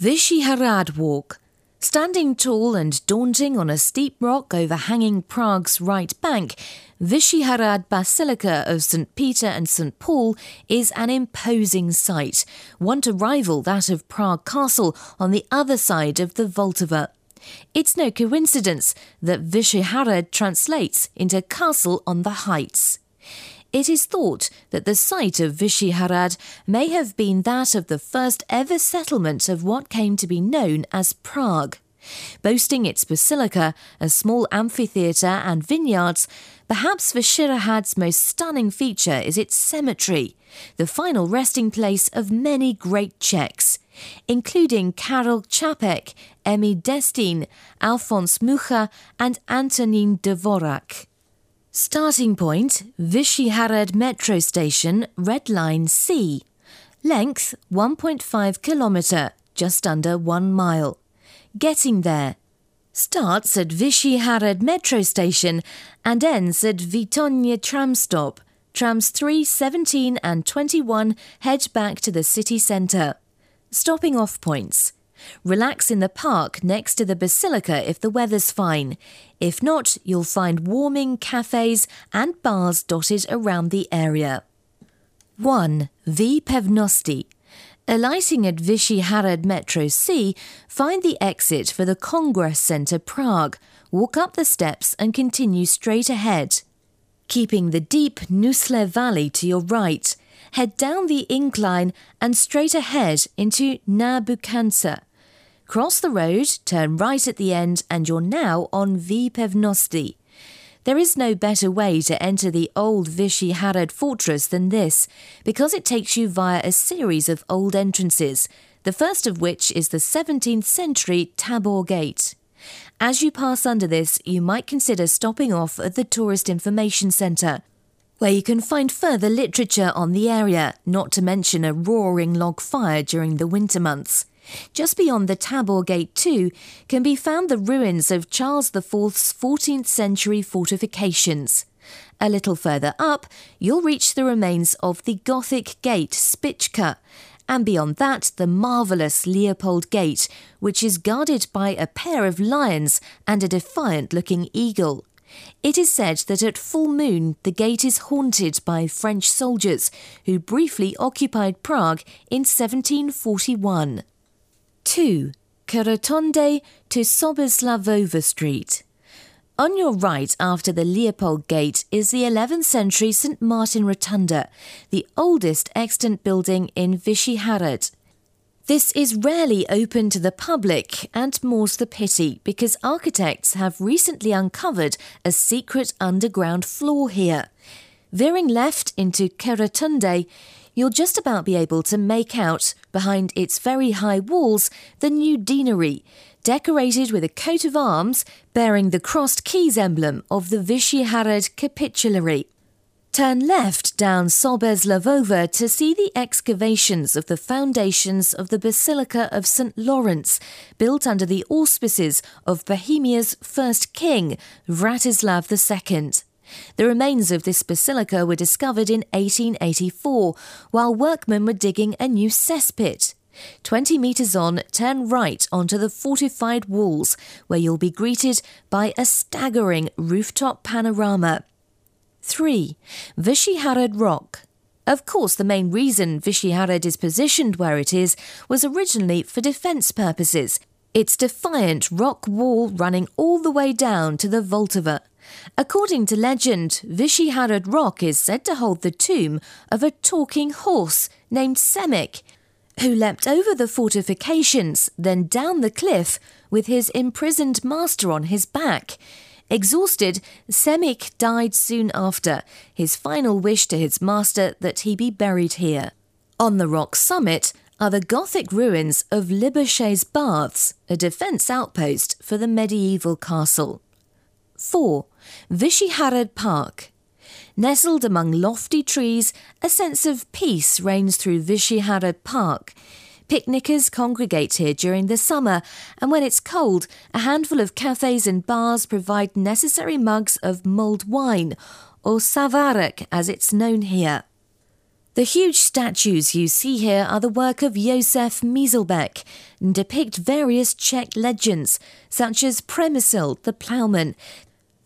Vyšehrad Walk. Standing tall and daunting on a steep rock overhanging Prague's right bank, Vyšehrad Basilica of St. Peter and St. Paul is an imposing sight, one to rival that of Prague Castle on the other side of the Vltava. It's no coincidence that Vyšehrad translates into castle on the heights. It is thought that the site of Vyšehrad may have been that of the first ever settlement of what came to be known as Prague. Boasting its basilica, a small amphitheatre, and vineyards, perhaps Vyšehrad's most stunning feature is its cemetery, the final resting place of many great Czechs, including Karel Čapek, Emmy Destinn, Alphonse Mucha, and Antonin Dvorak. Starting point Vyšehrad Metro Station, Red Line C. Length 1.5 kilometre, just under 1 mile. Getting there. Starts at Vyšehrad Metro Station and ends at Výtoně tram stop. Trams 3, 17 and 21 head back to the city centre. Stopping off points. Relax in the park next to the basilica if the weather's fine. If not, you'll find warming cafes and bars dotted around the area. 1. V Pevnosti. Alighting at Vyšehrad Metro C, find the exit for the Congress Centre Prague, walk up the steps and continue straight ahead. Keeping the deep Nusle Valley to your right, head down the incline and straight ahead into Na Bučance. Cross the road, turn right at the end, and you're now on V Pevnosti. There is no better way to enter the old Vyšehrad fortress than this, because it takes you via a series of old entrances, the first of which is the 17th century Tabor Gate. As you pass under this, you might consider stopping off at the Tourist Information Centre, where you can find further literature on the area, not to mention a roaring log fire during the winter months. Just beyond the Tabor Gate, too, can be found the ruins of Charles IV's 14th century fortifications. A little further up, you'll reach the remains of the Gothic gate Špička, and beyond that, the marvellous Leopold Gate, which is guarded by a pair of lions and a defiant looking eagle. It is said that at full moon the gate is haunted by French soldiers who briefly occupied Prague in 1741. 2. K Rotundě to Soběslavova Street. On your right, after the Leopold Gate, is the 11th century St. Martin Rotunda, the oldest extant building in Vyšehrad. This is rarely open to the public, and more's the pity because architects have recently uncovered a secret underground floor here. Veering left into K Rotundě, you'll just about be able to make out, behind its very high walls, the new deanery, decorated with a coat of arms bearing the crossed keys emblem of the Vyšehrad Capitulary. Turn left down Soběslavova to see the excavations of the foundations of the Basilica of St. Lawrence, built under the auspices of Bohemia's first king, Vratislav II. The remains of this basilica were discovered in 1884 while workmen were digging a new cesspit. 20 metres on, turn right onto the fortified walls, where you'll be greeted by a staggering rooftop panorama. 3. Vyšehrad Rock. Of course, the main reason Vyšehrad is positioned where it is was originally for defence purposes. Its defiant rock wall running all the way down to the Vltava. According to legend, Vyšehrad Rock is said to hold the tomb of a talking horse named Šemík, who leapt over the fortifications, then down the cliff with his imprisoned master on his back. Exhausted, Šemík died soon after, his final wish to his master that he be buried here. On the rock summit are the Gothic ruins of Libuše's Baths, a defence outpost for the medieval castle. 4. Vyšehrad Park. Nestled among lofty trees, a sense of peace reigns through Vyšehrad Park. Picnickers congregate here during the summer, and when it's cold, a handful of cafes and bars provide necessary mugs of mulled wine, or svařák as it's known here. The huge statues you see here are the work of Josef Myslbek and depict various Czech legends, such as Přemysl the ploughman,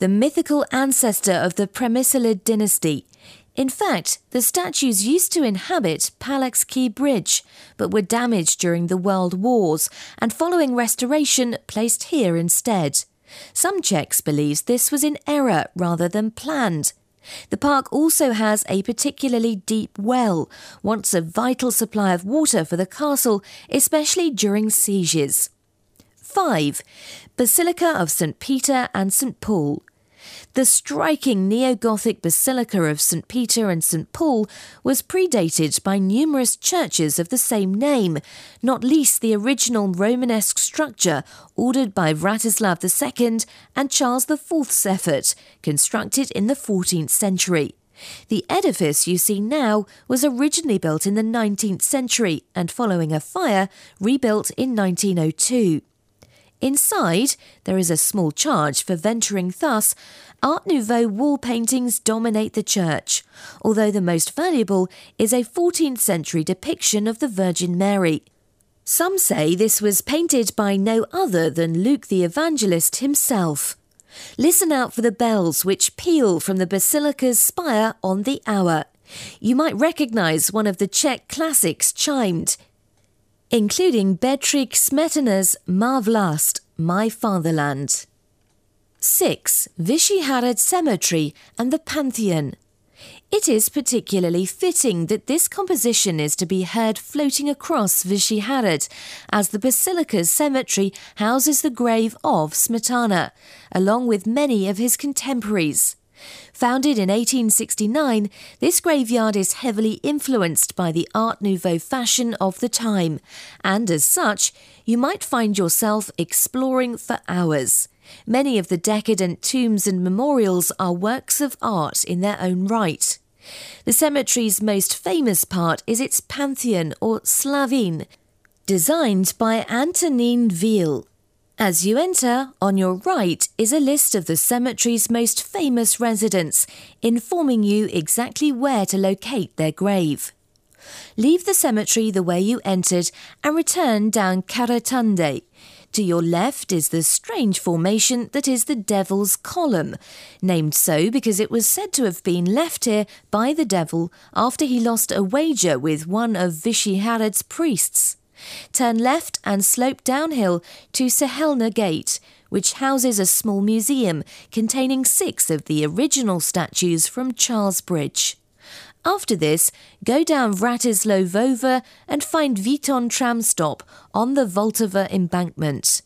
the mythical ancestor of the Přemyslid dynasty. In fact, the statues used to inhabit Palacký Bridge, but were damaged during the World Wars and following restoration placed here instead. Some Czechs believe this was in error rather than planned. The park also has a particularly deep well, once a vital supply of water for the castle, especially during sieges. 5. Basilica of St. Peter and St. Paul. The striking neo Gothic Basilica of St. Peter and St. Paul was predated by numerous churches of the same name, not least the original Romanesque structure ordered by Vratislav II and Charles IV's effort, constructed in the 14th century. The edifice you see now was originally built in the 19th century and, following a fire, rebuilt in 1902. Inside, there is a small charge for venturing thus. Art Nouveau wall paintings dominate the church, although the most valuable is a 14th century depiction of the Virgin Mary. Some say this was painted by no other than Luke the Evangelist himself. Listen out for the bells which peal from the basilica's spire on the hour. You might recognize one of the Czech classics chimed including Bedřich Smetana's Má vlast, My Fatherland. 6. Vyšehrad Cemetery and the Pantheon. It is particularly fitting that this composition is to be heard floating across Vyšehrad, as the Basilica's cemetery houses the grave of Smetana, along with many of his contemporaries. Founded in 1869, this graveyard is heavily influenced by the Art Nouveau fashion of the time, and as such, you might find yourself exploring for hours. Many of the decadent tombs and memorials are works of art in their own right. The cemetery's most famous part is its pantheon or Slavín, designed by Antonín Wiehl. As you enter, on your right is a list of the cemetery's most famous residents, informing you exactly where to locate their grave. Leave the cemetery the way you entered and return down K Rotundě. To your left is the strange formation that is the Devil's Column, named so because it was said to have been left here by the devil after he lost a wager with one of Vyšehrad's priests. Turn left and slope downhill to Cihelná Gate, which houses a small museum containing six of the original statues from Charles Bridge. After this, go down Vratislav and find Výtoně tram stop on the Vltava embankment.